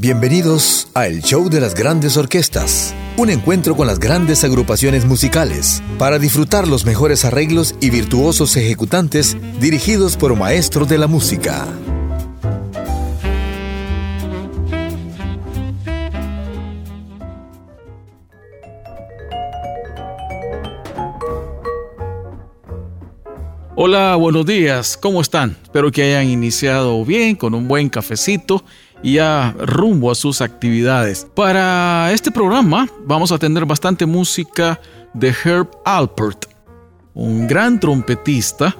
Bienvenidos a El Show de las Grandes Orquestas, un encuentro con las grandes agrupaciones musicales para disfrutar los mejores arreglos y virtuosos ejecutantes dirigidos por maestros de la música. Hola, buenos días, ¿cómo están? Espero que hayan iniciado bien con un buen cafecito ya rumbo a sus actividades. Para este programa vamos a tener bastante música de Herb Alpert, un gran trompetista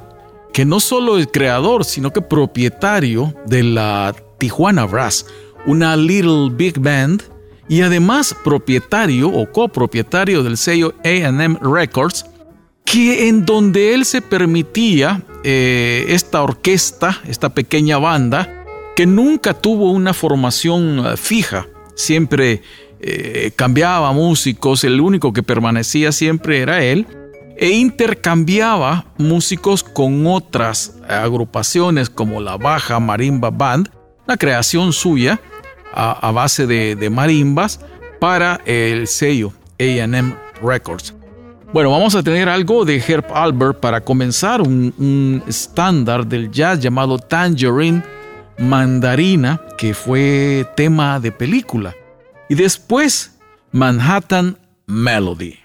que no solo es creador, sino que propietario de la Tijuana Brass, una Little Big Band, y además propietario o copropietario del sello AM Records, que en donde él se permitía eh, esta orquesta, esta pequeña banda, que nunca tuvo una formación eh, fija, siempre eh, cambiaba músicos, el único que permanecía siempre era él, e intercambiaba músicos con otras agrupaciones como la Baja Marimba Band, la creación suya a, base de, marimbas para el sello AM Records. Bueno, vamos a tener algo de Herb Albert para comenzar, un estándar del jazz llamado Tangerine Mandarina, que fue tema de película, y después Manhattan Melody.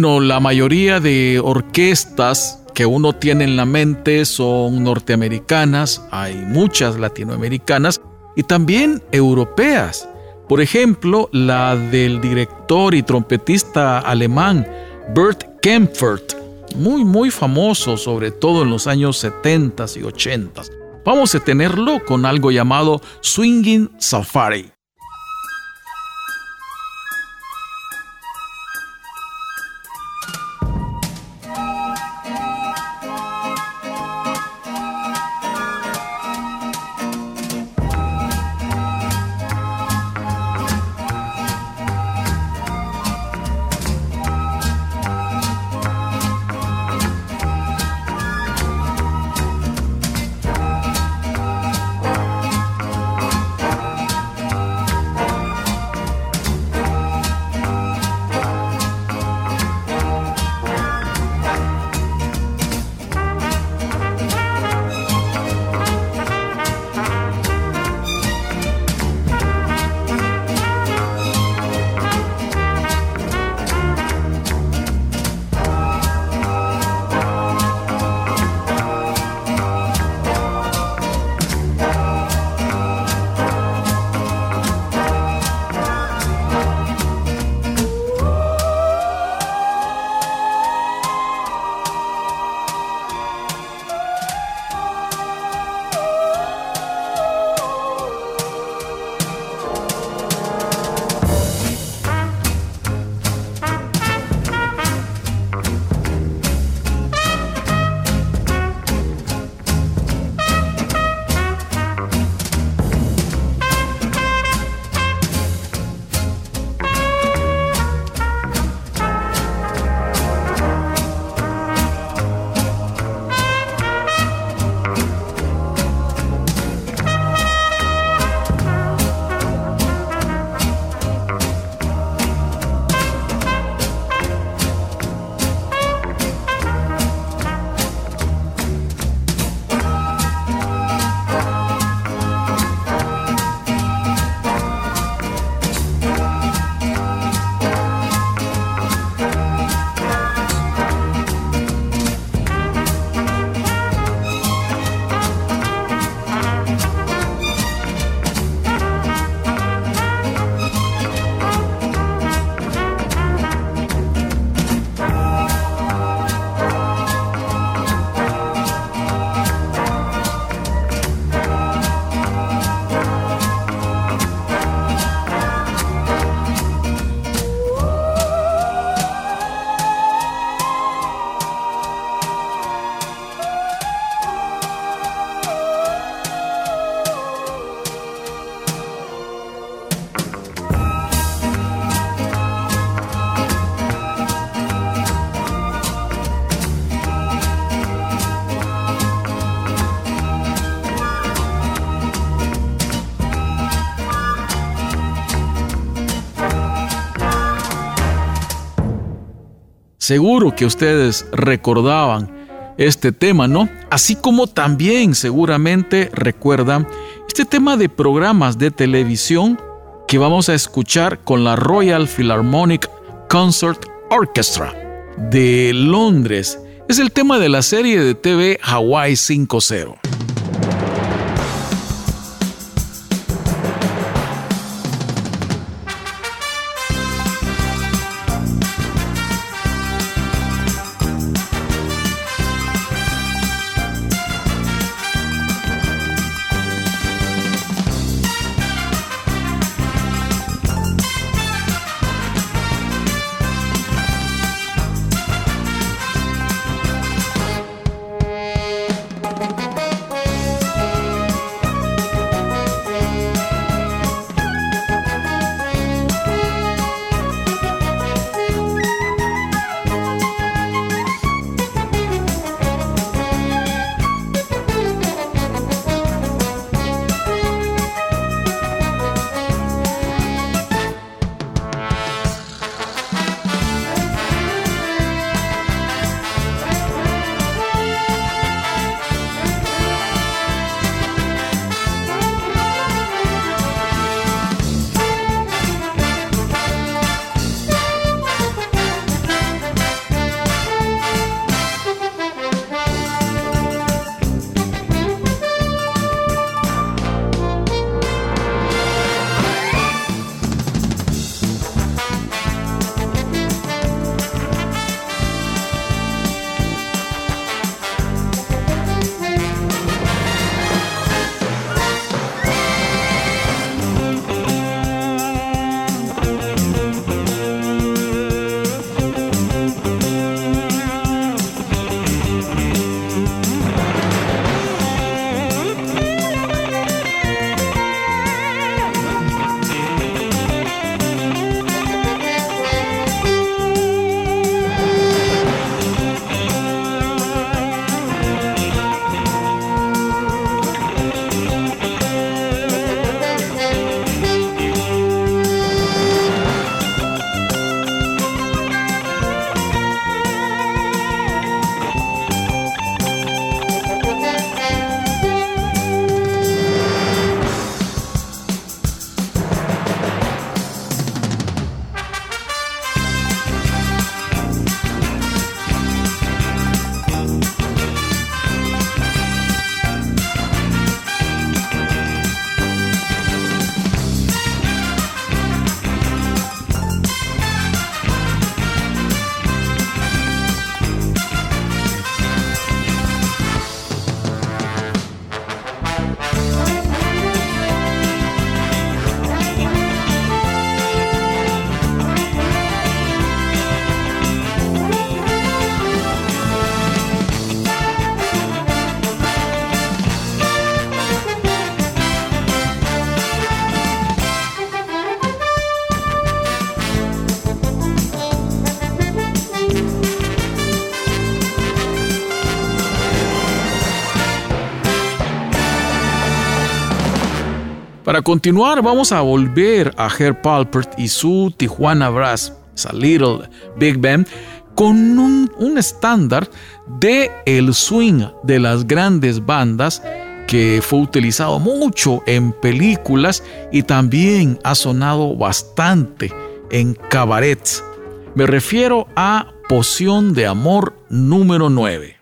Bueno, la mayoría de orquestas que uno tiene en la mente son norteamericanas, hay muchas latinoamericanas y también europeas. Por ejemplo, la del director y trompetista alemán Bert Kempfert, muy muy famoso sobre todo en los años 70 y 80. Vamos a tenerlo con algo llamado Swinging Safari. Seguro que ustedes recordaban este tema, ¿no? Así como también seguramente recuerdan este tema de programas de televisión que vamos a escuchar con la Royal Philharmonic Concert Orchestra de Londres. Es el tema de la serie de TV Hawaii 5.0. Para continuar, vamos a volver a Herb Palpert y su Tijuana Brass, esa Little Big Band, con un, estándar de el swing de las grandes bandas que fue utilizado mucho en películas y también ha sonado bastante en cabarets. Me refiero a Poción de Amor número 9.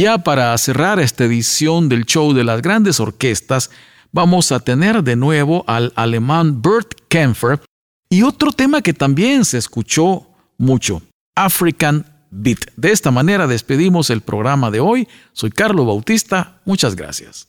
Ya para cerrar esta edición del show de las grandes orquestas, vamos a tener de nuevo al alemán Bert Kempfer y otro tema que también se escuchó mucho, African Beat. De esta manera despedimos el programa de hoy. Soy Carlos Bautista, muchas gracias.